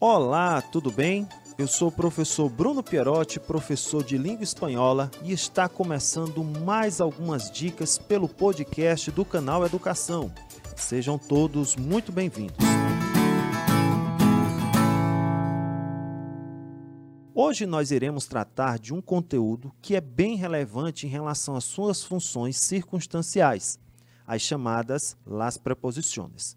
Olá, tudo bem? Eu sou o professor Bruno Pierotti, professor de língua espanhola, e está começando mais algumas dicas pelo podcast do canal Educação. Sejam todos muito bem-vindos. Hoje nós iremos tratar de um conteúdo que é bem relevante em relação às suas funções circunstanciais, as chamadas las preposiciones.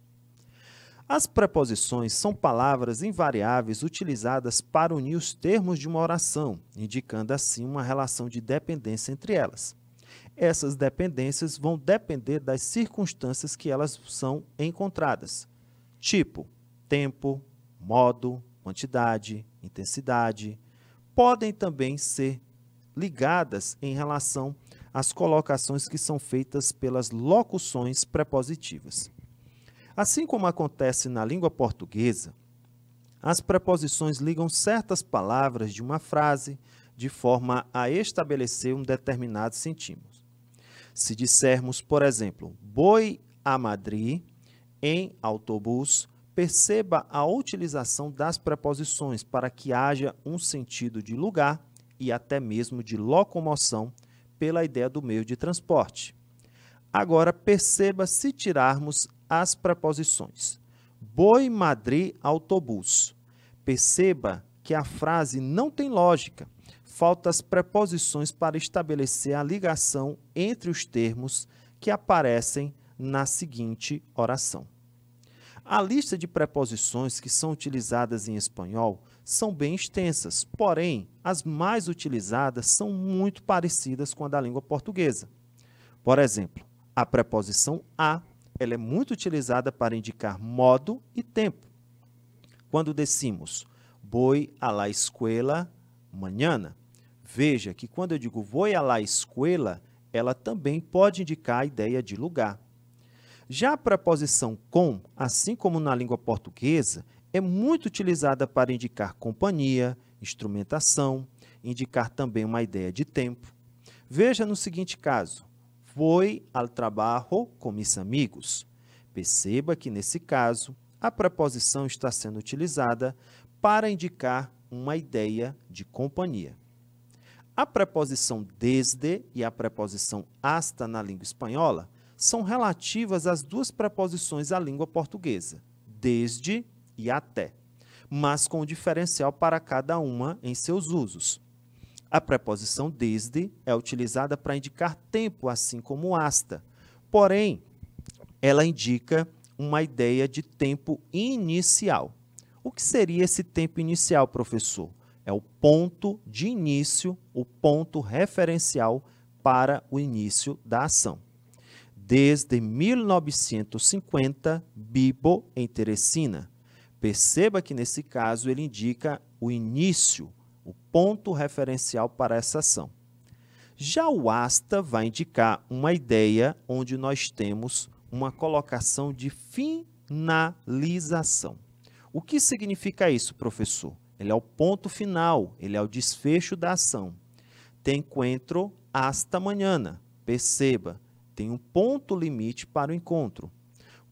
As preposições são palavras invariáveis utilizadas para unir os termos de uma oração, indicando assim uma relação de dependência entre elas. Essas dependências vão depender das circunstâncias que elas são encontradas, tipo tempo, modo, quantidade, intensidade. Podem também ser ligadas em relação às colocações que são feitas pelas locuções prepositivas. Assim como acontece na língua portuguesa, as preposições ligam certas palavras de uma frase de forma a estabelecer um determinado sentido. Se dissermos, por exemplo, boi a Madrid em autobus, perceba a utilização das preposições para que haja um sentido de lugar e até mesmo de locomoção pela ideia do meio de transporte. Agora perceba se tirarmos as preposições. Boi, Madrid, autobus. Perceba que a frase não tem lógica. Faltam as preposições para estabelecer a ligação entre os termos que aparecem na seguinte oração. A lista de preposições que são utilizadas em espanhol são bem extensas, porém, as mais utilizadas são muito parecidas com a da língua portuguesa. Por exemplo, a preposição a ela é muito utilizada para indicar modo e tempo. Quando decimos vou a la escuela mañana, veja que quando eu digo vou a la escuela, ela também pode indicar a ideia de lugar. Já a preposição com, assim como na língua portuguesa, é muito utilizada para indicar companhia, instrumentação, indicar também uma ideia de tempo. Veja no seguinte caso: foi ao trabalho com mis amigos. Perceba que, nesse caso, a preposição está sendo utilizada para indicar uma ideia de companhia. A preposição desde e a preposição hasta na língua espanhola são relativas às duas preposições à língua portuguesa, desde e até, mas com diferencial para cada uma em seus usos. A preposição desde é utilizada para indicar tempo, assim como hasta. Porém, ela indica uma ideia de tempo inicial. O que seria esse tempo inicial, professor? É o ponto de início, o ponto referencial para o início da ação. Desde 1950, Bibo em Teresina. Perceba que nesse caso ele indica o início, o ponto referencial para essa ação. Já o asta vai indicar uma ideia onde nós temos uma colocação de finalização. O que significa isso, professor? Ele é o ponto final, ele é o desfecho da ação. Te encontro hasta manhã. Perceba, tem um ponto limite para o encontro.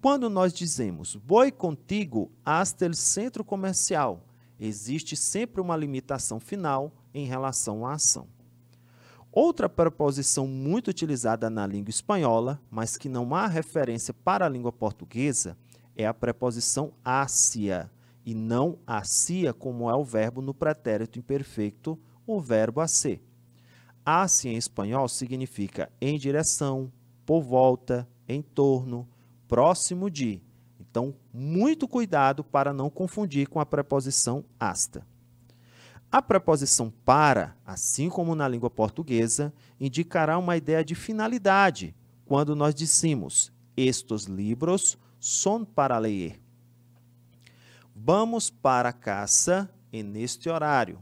Quando nós dizemos vou contigo hasta o centro comercial, existe sempre uma limitação final em relação à ação. Outra preposição muito utilizada na língua espanhola, mas que não há referência para a língua portuguesa, é a preposição ácia, e não acia, como é o verbo no pretérito imperfeito, o verbo a ser. Ácia em espanhol significa em direção, por volta, em torno, próximo de. Então, muito cuidado para não confundir com a preposição hasta. A preposição para, assim como na língua portuguesa, indicará uma ideia de finalidade, quando nós dissemos estes livros são para ler. Vamos para a caça neste horário.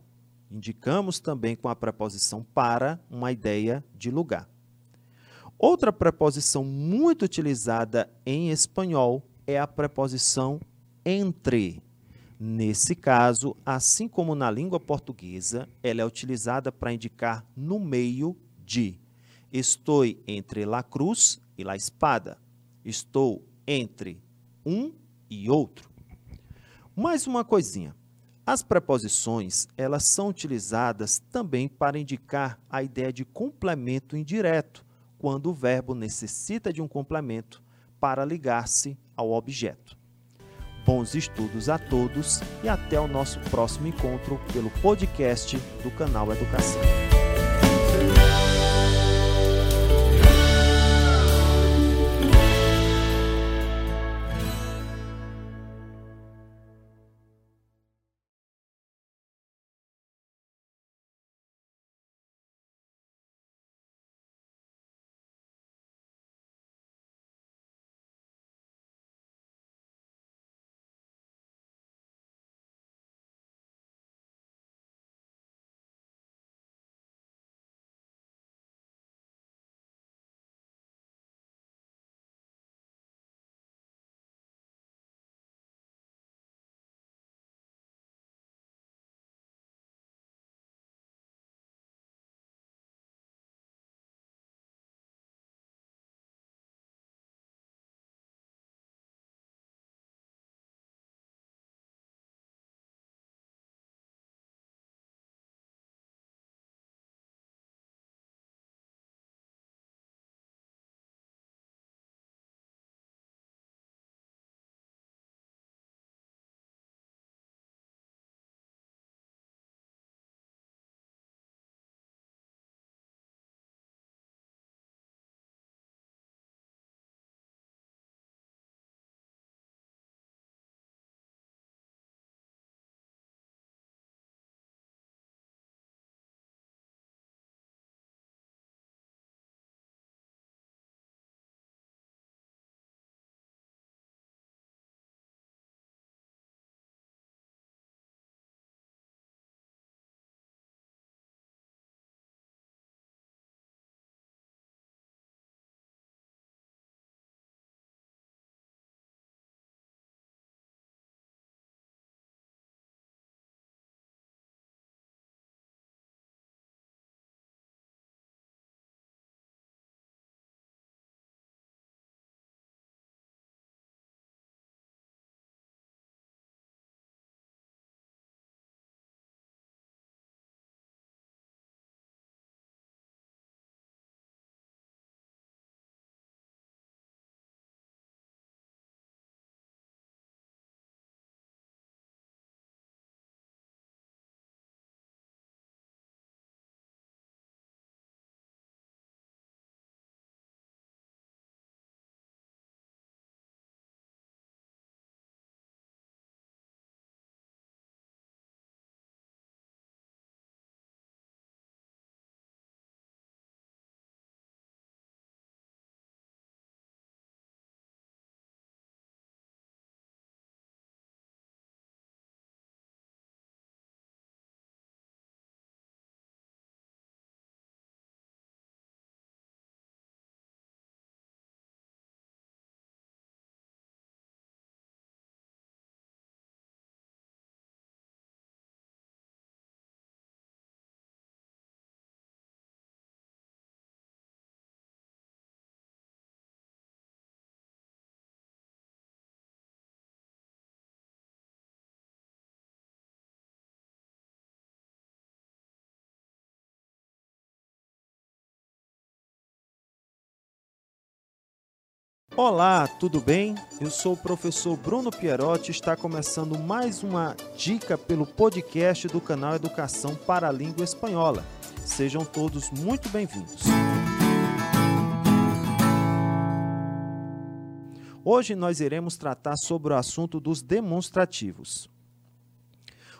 Indicamos também com a preposição para uma ideia de lugar. Outra preposição muito utilizada em espanhol é a preposição entre. Nesse caso, assim como na língua portuguesa, ela é utilizada para indicar no meio de. Estou entre la cruz e la espada. Estou entre um e outro. Mais uma coisinha. As preposições, elas são utilizadas também para indicar a ideia de complemento indireto, quando o verbo necessita de um complemento para ligar-se ao objeto. Bons estudos a todos e até o nosso próximo encontro pelo podcast do canal Educação. Olá, tudo bem? Eu sou o professor Bruno Pierotti e está começando mais uma dica pelo podcast do canal Educação para a Língua Espanhola. Sejam todos muito bem-vindos. Hoje nós iremos tratar sobre o assunto dos demonstrativos.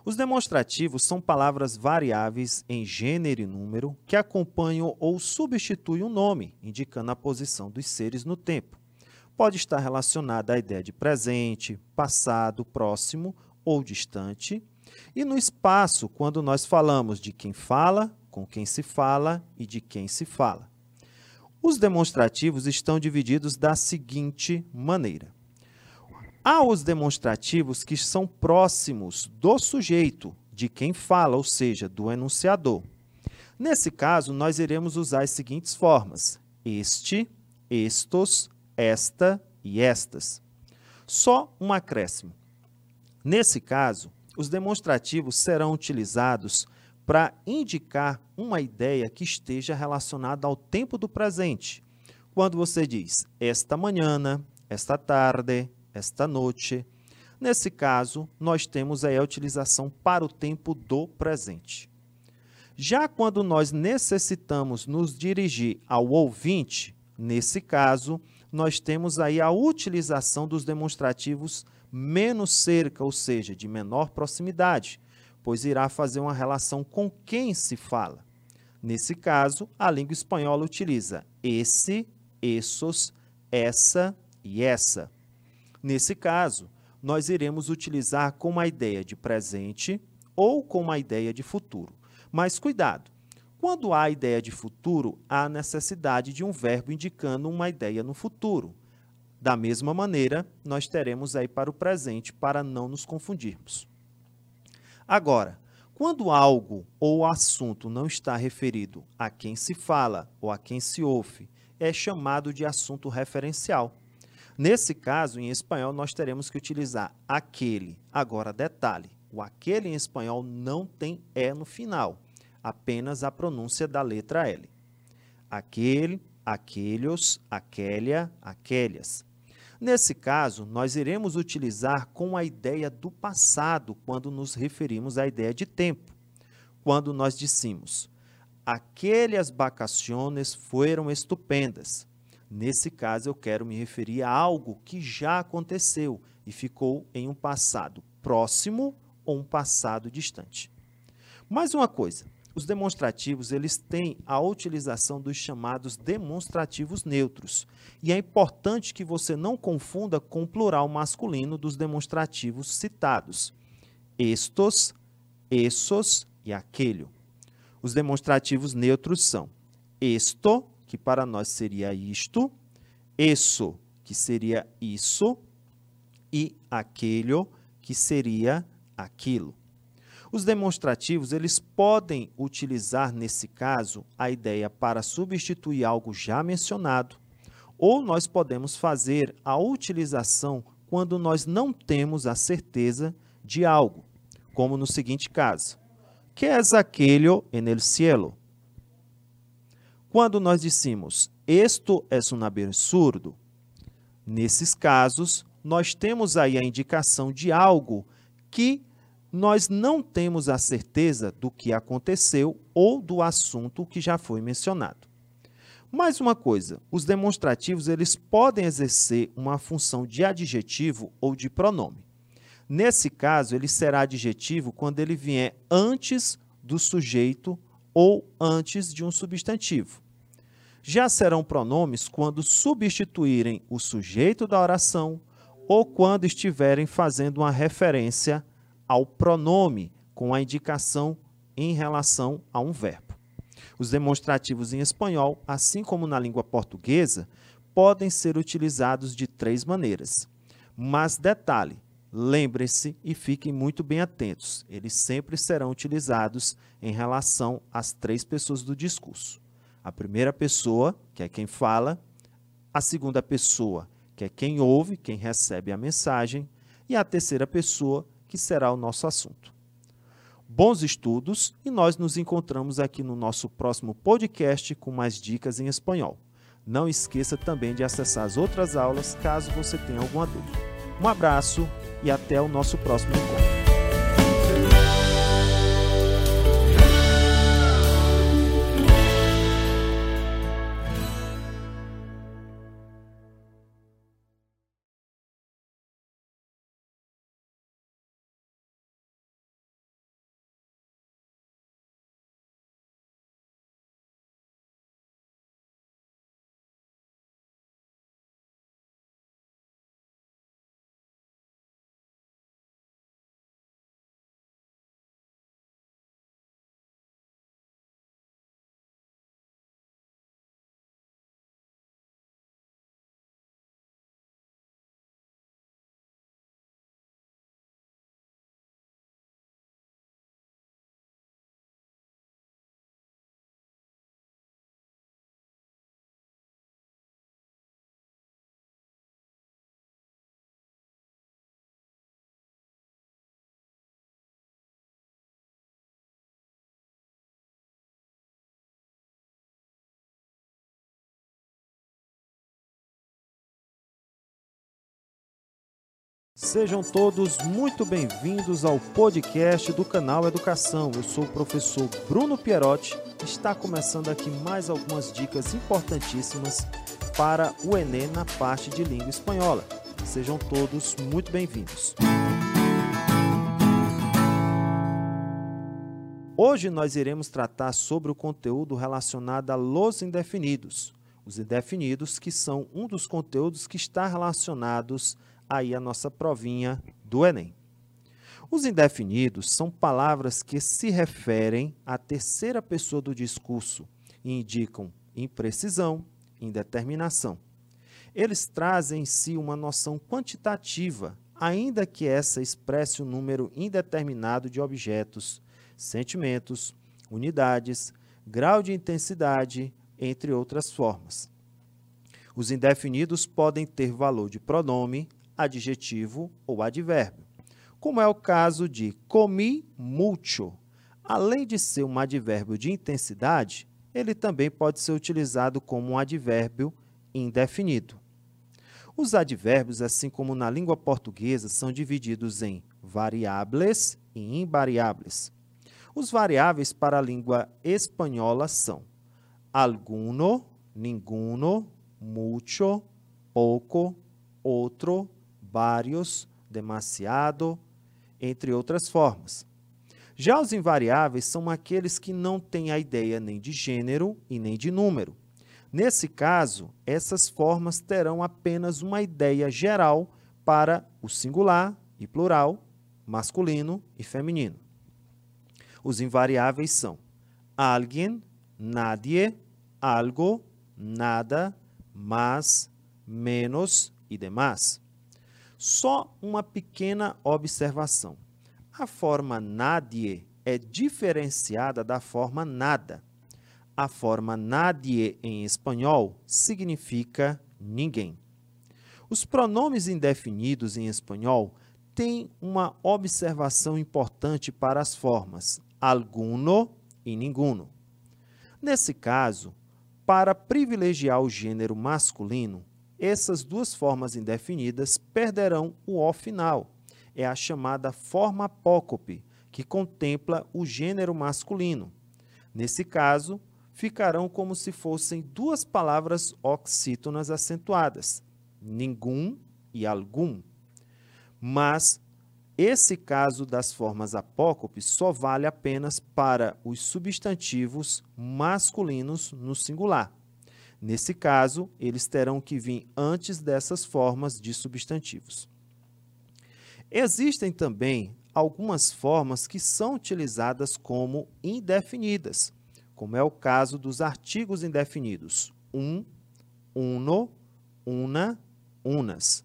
Os demonstrativos são palavras variáveis em gênero e número que acompanham ou substituem o nome, indicando a posição dos seres no tempo pode estar relacionada à ideia de presente, passado, próximo ou distante, e no espaço, quando nós falamos de quem fala, com quem se fala e de quem se fala. Os demonstrativos estão divididos da seguinte maneira: há os demonstrativos que são próximos do sujeito, de quem fala, ou seja, do enunciador. Nesse caso, nós iremos usar as seguintes formas: este, estos, esta e estas. Só um acréscimo. Nesse caso, os demonstrativos serão utilizados para indicar uma ideia que esteja relacionada ao tempo do presente. Quando você diz esta manhã, esta tarde, esta noite, nesse caso, nós temos aí a utilização para o tempo do presente. Já quando nós necessitamos nos dirigir ao ouvinte, nesse caso, nós temos aí a utilização dos demonstrativos menos cerca, ou seja, de menor proximidade pois irá fazer uma relação com quem se fala. Nesse caso, a língua espanhola utiliza esse, essos, essa e essa. Nesse caso, nós iremos utilizar com uma ideia de presente ou com uma ideia de futuro. Mas cuidado! Quando há ideia de futuro, há necessidade de um verbo indicando uma ideia no futuro. Da mesma maneira, nós teremos aí para o presente para não nos confundirmos. Agora, quando algo ou assunto não está referido a quem se fala ou a quem se ouve, é chamado de assunto referencial. Nesse caso, em espanhol, nós teremos que utilizar aquele. Agora, detalhe: o aquele em espanhol não tem E no final, apenas a pronúncia da letra L. Aquele, aquelhos, aquelia, aquelias. Nesse caso, nós iremos utilizar com a ideia do passado quando nos referimos à ideia de tempo. Quando nós dissemos, aquelas vacaciones foram estupendas. Nesse caso, eu quero me referir a algo que já aconteceu e ficou em um passado próximo ou um passado distante. Mais uma coisa, os demonstrativos eles têm a utilização dos chamados demonstrativos neutros. E é importante que você não confunda com o plural masculino dos demonstrativos citados. Estos, essos e aquele. Os demonstrativos neutros são esto, que para nós seria isto, isso, que seria isso, e aquele, que seria aquilo. Os demonstrativos, eles podem utilizar, nesse caso, a ideia para substituir algo já mencionado, ou nós podemos fazer a utilização quando nós não temos a certeza de algo, como no seguinte caso. Que es aquello en el cielo? Quando nós dissemos, esto es un absurdo, nesses casos, nós temos aí a indicação de algo que nós não temos a certeza do que aconteceu ou do assunto que já foi mencionado. Mais uma coisa, os demonstrativos eles podem exercer uma função de adjetivo ou de pronome. Nesse caso, ele será adjetivo quando ele vier antes do sujeito ou antes de um substantivo. Já serão pronomes quando substituírem o sujeito da oração ou quando estiverem fazendo uma referência ao pronome com a indicação em relação a um verbo. Os demonstrativos em espanhol, assim como na língua portuguesa, podem ser utilizados de três maneiras. Mas detalhe, lembrem-se e fiquem muito bem atentos, eles sempre serão utilizados em relação às três pessoas do discurso. A primeira pessoa, que é quem fala, a segunda pessoa, que é quem ouve, quem recebe a mensagem, e a terceira pessoa, que será o nosso assunto. Bons estudos e nós nos encontramos aqui no nosso próximo podcast com mais dicas em espanhol. Não esqueça também de acessar as outras aulas caso você tenha alguma dúvida. Um abraço e até o nosso próximo encontro. Sejam todos muito bem-vindos ao podcast do canal Educação. Eu sou o professor Bruno Pierotti. Está começando aqui mais algumas dicas importantíssimas para o Enem na parte de língua espanhola. Sejam todos muito bem-vindos. Hoje nós iremos tratar sobre o conteúdo relacionado a los indefinidos. Os indefinidos que são um dos conteúdos que está relacionados aí a nossa provinha do Enem. Os indefinidos são palavras que se referem à terceira pessoa do discurso e indicam imprecisão, indeterminação. Eles trazem em si uma noção quantitativa, ainda que essa expresse um número indeterminado de objetos, sentimentos, unidades, grau de intensidade, entre outras formas. Os indefinidos podem ter valor de pronome, adjetivo ou advérbio, como é o caso de comi mucho. Além de ser um advérbio de intensidade, ele também pode ser utilizado como um advérbio indefinido. Os advérbios, assim como na língua portuguesa, são divididos em variáveis e invariáveis. Os variáveis para a língua espanhola são alguno, ninguno, mucho, pouco, outro, vários, demasiado, entre outras formas. Já os invariáveis são aqueles que não têm a ideia nem de gênero e nem de número. Nesse caso, essas formas terão apenas uma ideia geral para o singular e plural, masculino e feminino. Os invariáveis são alguém, nadie, algo, nada, mais, menos e demais. Só uma pequena observação. A forma nadie é diferenciada da forma nada. A forma nadie em espanhol significa ninguém. Os pronomes indefinidos em espanhol têm uma observação importante para as formas alguno e ninguno. Nesse caso, para privilegiar o gênero masculino, essas duas formas indefinidas perderão o O final. É a chamada forma apócope, que contempla o gênero masculino. Nesse caso, ficarão como se fossem duas palavras oxítonas acentuadas, ninguém e algum. Mas esse caso das formas apócopes só vale apenas para os substantivos masculinos no singular. Nesse caso, eles terão que vir antes dessas formas de substantivos. Existem também algumas formas que são utilizadas como indefinidas, como é o caso dos artigos indefinidos um, uno, una, unas.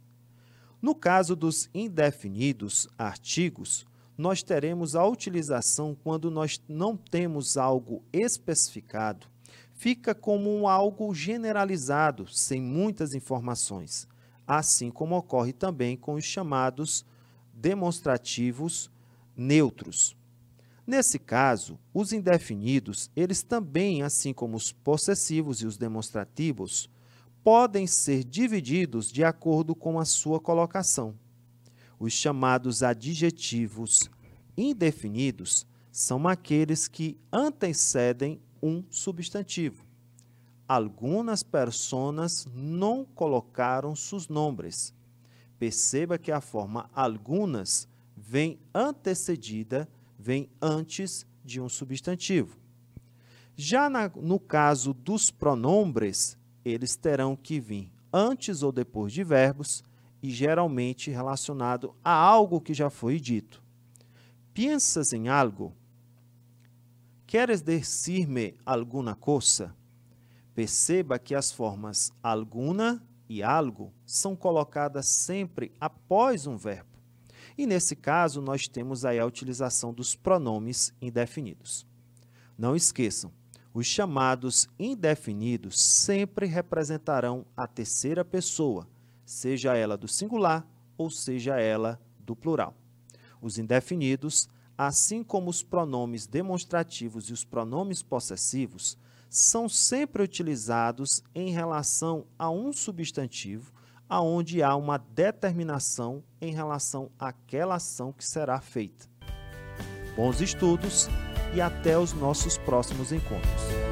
No caso dos indefinidos artigos, nós teremos a utilização quando nós não temos algo especificado fica como um algo generalizado, sem muitas informações, assim como ocorre também com os chamados demonstrativos neutros. Nesse caso, os indefinidos, eles também, assim como os possessivos e os demonstrativos, podem ser divididos de acordo com a sua colocação. Os chamados adjetivos indefinidos são aqueles que antecedem um substantivo. Algumas personas não colocaram seus nomes. Perceba que a forma algumas vem antecedida, vem antes de um substantivo. Já na, no caso dos pronombres, eles terão que vir antes ou depois de verbos e geralmente relacionado a algo que já foi dito. Piensas em algo? ¿Queres decir-me alguma coisa? Perceba que as formas alguna e algo são colocadas sempre após um verbo. E nesse caso, nós temos aí a utilização dos pronomes indefinidos. Não esqueçam, os chamados indefinidos sempre representarão a terceira pessoa, seja ela do singular ou seja ela do plural. Os indefinidos assim como os pronomes demonstrativos e os pronomes possessivos, são sempre utilizados em relação a um substantivo, aonde há uma determinação em relação àquela ação que será feita. Bons estudos e até os nossos próximos encontros.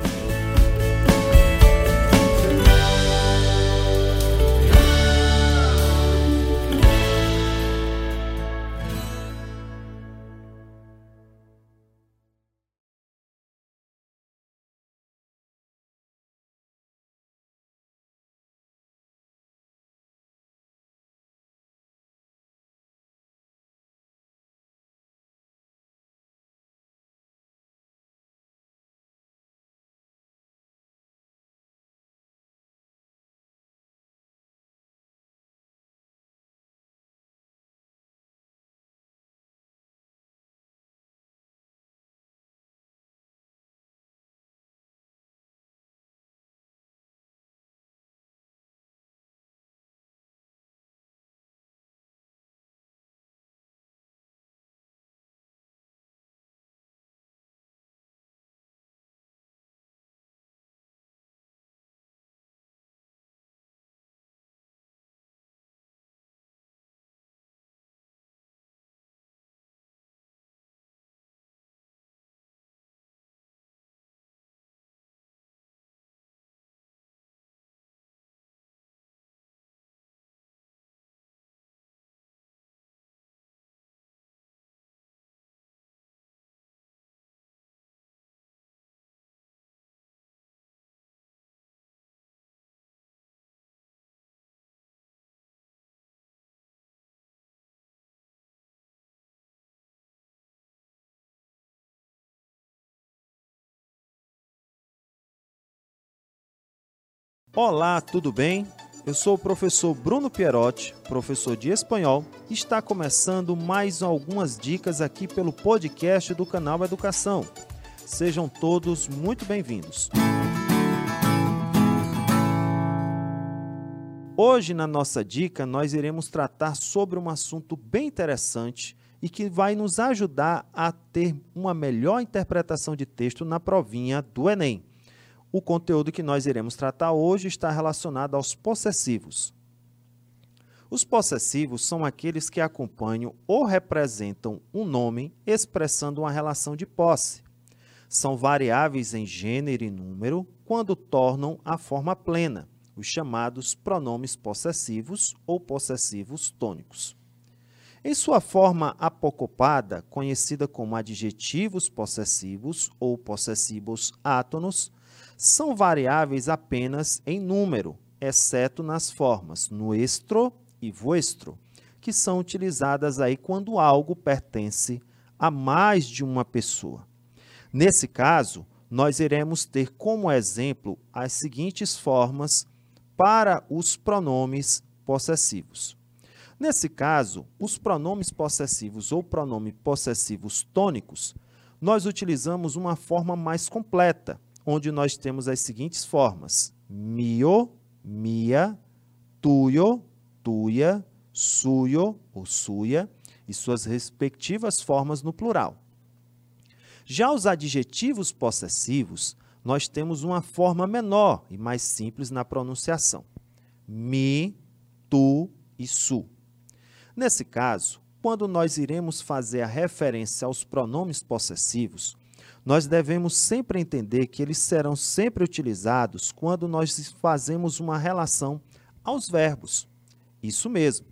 Olá, tudo bem? Eu sou o professor Bruno Pierotti, professor de espanhol, e está começando mais algumas dicas aqui pelo podcast do canal Educação. Sejam todos muito bem-vindos. Hoje, na nossa dica, nós iremos tratar sobre um assunto bem interessante e que vai nos ajudar a ter uma melhor interpretação de texto na provinha do Enem. O conteúdo que nós iremos tratar hoje está relacionado aos possessivos. Os possessivos são aqueles que acompanham ou representam um nome expressando uma relação de posse. São variáveis em gênero e número quando tornam a forma plena, os chamados pronomes possessivos ou possessivos tônicos. Em sua forma apocopada, conhecida como adjetivos possessivos ou possessivos átonos, são variáveis apenas em número, exceto nas formas nuestro e vuestro, que são utilizadas aí quando algo pertence a mais de uma pessoa. Nesse caso, nós iremos ter como exemplo as seguintes formas para os pronomes possessivos. Nesse caso, os pronomes possessivos ou pronomes possessivos tônicos, nós utilizamos uma forma mais completa, onde nós temos as seguintes formas: mio, mia, tuyo, tuya, suyo ou suya e suas respectivas formas no plural. Já os adjetivos possessivos, nós temos uma forma menor e mais simples na pronunciação: mi, tu e su. Nesse caso, quando nós iremos fazer a referência aos pronomes possessivos, nós devemos sempre entender que eles serão sempre utilizados quando nós fazemos uma relação aos verbos. Isso mesmo.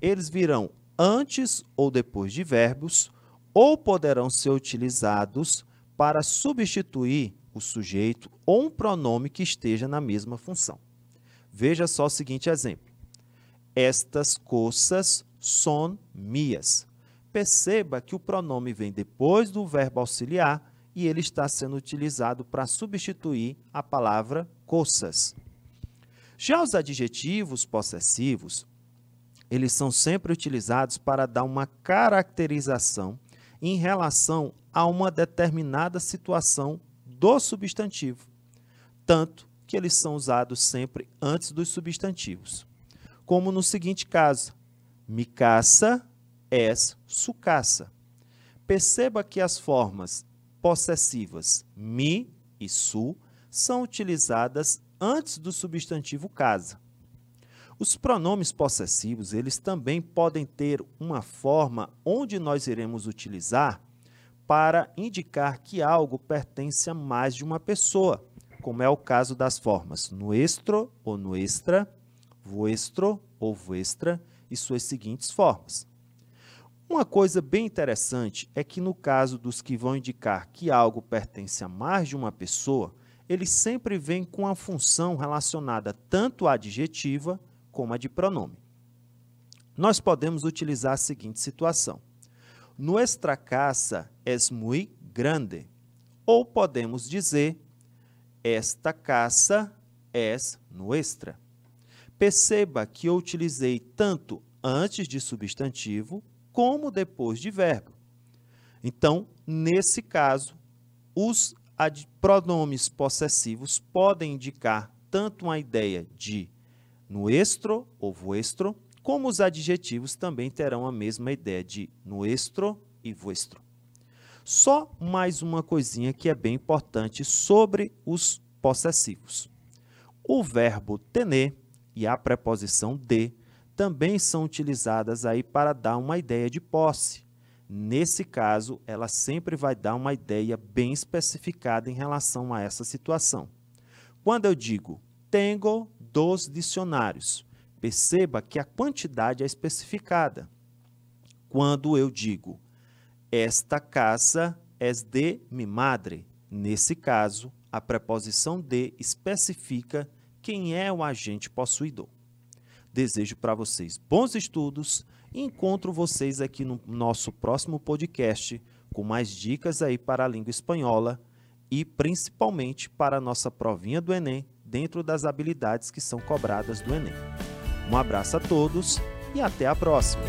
Eles virão antes ou depois de verbos ou poderão ser utilizados para substituir o sujeito ou um pronome que esteja na mesma função. Veja só o seguinte exemplo. Estas coisas são minhas. Perceba que o pronome vem depois do verbo auxiliar e ele está sendo utilizado para substituir a palavra coças. Já os adjetivos possessivos, eles são sempre utilizados para dar uma caracterização em relação a uma determinada situação do substantivo, tanto que eles são usados sempre antes dos substantivos. Como no seguinte caso: mi casa es su casa. Perceba que as formas possessivas mi e su são utilizadas antes do substantivo casa. Os pronomes possessivos, eles também podem ter uma forma onde nós iremos utilizar para indicar que algo pertence a mais de uma pessoa, como é o caso das formas nuestro ou nuestra, vuestro ou vuestra e suas seguintes formas. Uma coisa bem interessante é que no caso dos que vão indicar que algo pertence a mais de uma pessoa, ele sempre vem com a função relacionada tanto à adjetiva como a de pronome. Nós podemos utilizar a seguinte situação: Nuestra casa es muy grande. Ou podemos dizer: Esta casa es nuestra. Perceba que eu utilizei tanto antes de substantivo como depois de verbo. Então, nesse caso, os pronomes possessivos podem indicar tanto uma ideia de nuestro ou vuestro, como os adjetivos também terão a mesma ideia de nuestro e vuestro. Só mais uma coisinha que é bem importante sobre os possessivos. O verbo tener e a preposição de também são utilizadas aí para dar uma ideia de posse. Nesse caso, ela sempre vai dar uma ideia bem especificada em relação a essa situação. Quando eu digo tenho dos dicionários, perceba que a quantidade é especificada. Quando eu digo esta casa é de mi madre, nesse caso, a preposição de especifica quem é o agente possuidor. Desejo para vocês bons estudos e encontro vocês aqui no nosso próximo podcast com mais dicas aí para a língua espanhola e principalmente para a nossa provinha do Enem, dentro das habilidades que são cobradas do Enem. Um abraço a todos e até a próxima!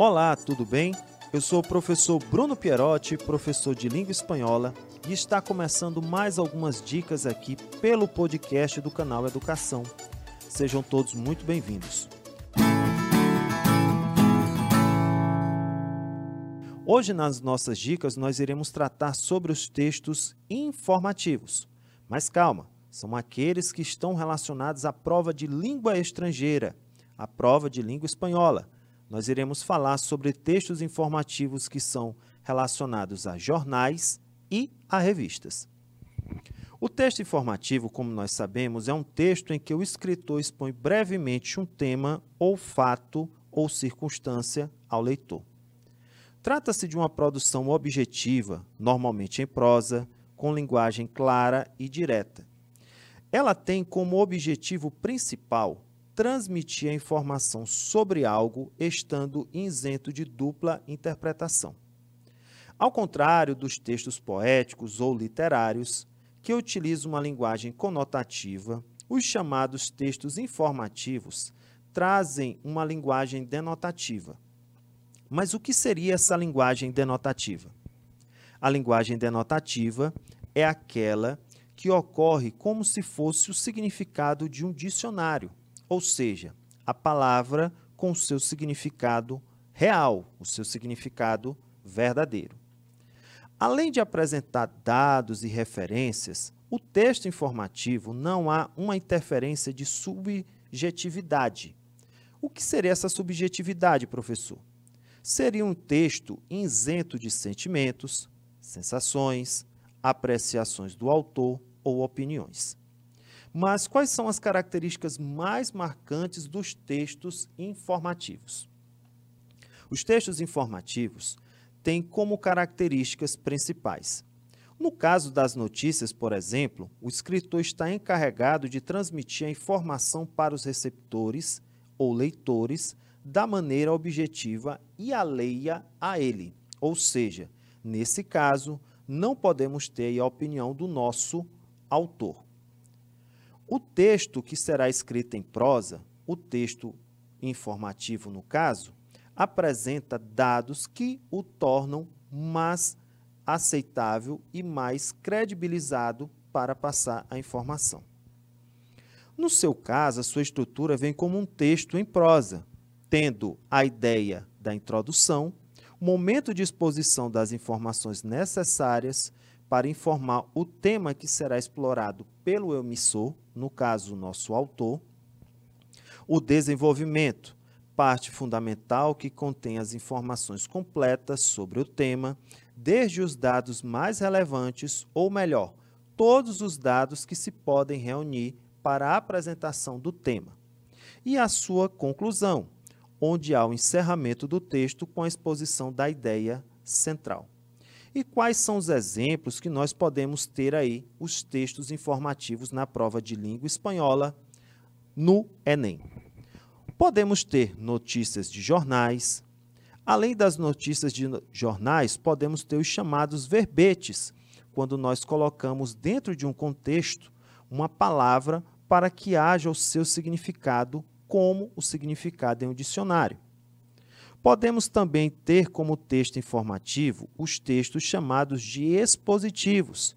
Olá, tudo bem? Eu sou o professor Bruno Pierotti, professor de língua espanhola, e está começando mais algumas dicas aqui pelo podcast do canal Educação. Sejam todos muito bem-vindos. Hoje, nas nossas dicas, nós iremos tratar sobre os textos informativos. Mas calma, são aqueles que estão relacionados à prova de língua estrangeira, a prova de língua espanhola nós iremos falar sobre textos informativos que são relacionados a jornais e a revistas. O texto informativo, como nós sabemos, é um texto em que o escritor expõe brevemente um tema ou fato ou circunstância ao leitor. Trata-se de uma produção objetiva, normalmente em prosa, com linguagem clara e direta. Ela tem como objetivo principal transmitir a informação sobre algo estando isento de dupla interpretação. Ao contrário dos textos poéticos ou literários, que utiliza uma linguagem conotativa, os chamados textos informativos trazem uma linguagem denotativa. Mas o que seria essa linguagem denotativa? A linguagem denotativa é aquela que ocorre como se fosse o significado de um dicionário, ou seja, a palavra com o seu significado real, o seu significado verdadeiro. Além de apresentar dados e referências, o texto informativo não há uma interferência de subjetividade. O que seria essa subjetividade, professor? Seria um texto isento de sentimentos, sensações, apreciações do autor ou opiniões. Mas quais são as características mais marcantes dos textos informativos? Os textos informativos têm como características principais. No caso das notícias, por exemplo, o escritor está encarregado de transmitir a informação para os receptores ou leitores da maneira objetiva e alheia a ele. Ou seja, nesse caso, não podemos ter a opinião do nosso autor. O texto que será escrito em prosa, o texto informativo no caso, apresenta dados que o tornam mais aceitável e mais credibilizado para passar a informação. No seu caso, a sua estrutura vem como um texto em prosa, tendo a ideia da introdução, momento de exposição das informações necessárias para informar o tema que será explorado pelo emissor, no caso, nosso autor, o desenvolvimento, parte fundamental que contém as informações completas sobre o tema, desde os dados mais relevantes, ou melhor, todos os dados que se podem reunir para a apresentação do tema, e a sua conclusão, onde há o encerramento do texto com a exposição da ideia central. E quais são os exemplos que nós podemos ter aí, os textos informativos na prova de língua espanhola no Enem? Podemos ter notícias de jornais. Além das notícias de jornais, podemos ter os chamados verbetes, quando nós colocamos dentro de um contexto uma palavra para que haja o seu significado como o significado em um dicionário. Podemos também ter como texto informativo os textos chamados de expositivos,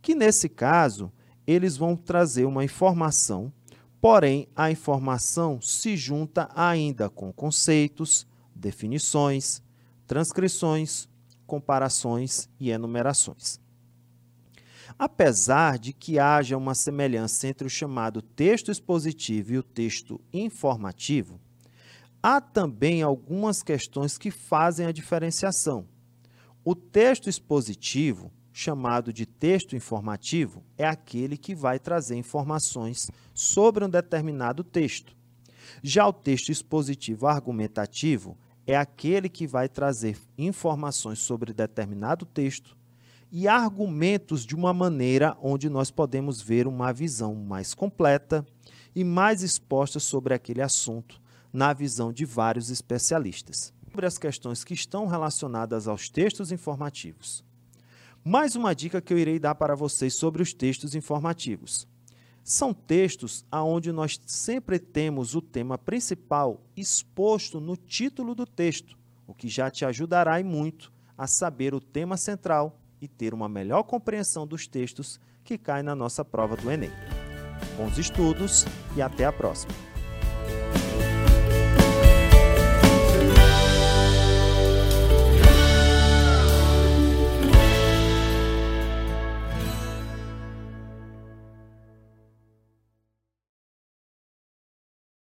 que nesse caso eles vão trazer uma informação Porém, a informação se junta ainda com conceitos, definições, transcrições, comparações e enumerações. Apesar de que haja uma semelhança entre o chamado texto expositivo e o texto informativo, há também algumas questões que fazem a diferenciação. O texto expositivo chamado de texto informativo é aquele que vai trazer informações sobre um determinado texto. Já o texto expositivo argumentativo é aquele que vai trazer informações sobre determinado texto e argumentos de uma maneira onde nós podemos ver uma visão mais completa e mais exposta sobre aquele assunto na visão de vários especialistas. Sobre as questões que estão relacionadas aos textos informativos. Mais uma dica que eu irei dar para vocês sobre os textos informativos. São textos aonde nós sempre temos o tema principal exposto no título do texto, o que já te ajudará e muito a saber o tema central e ter uma melhor compreensão dos textos que caem na nossa prova do Enem. Bons estudos e até a próxima!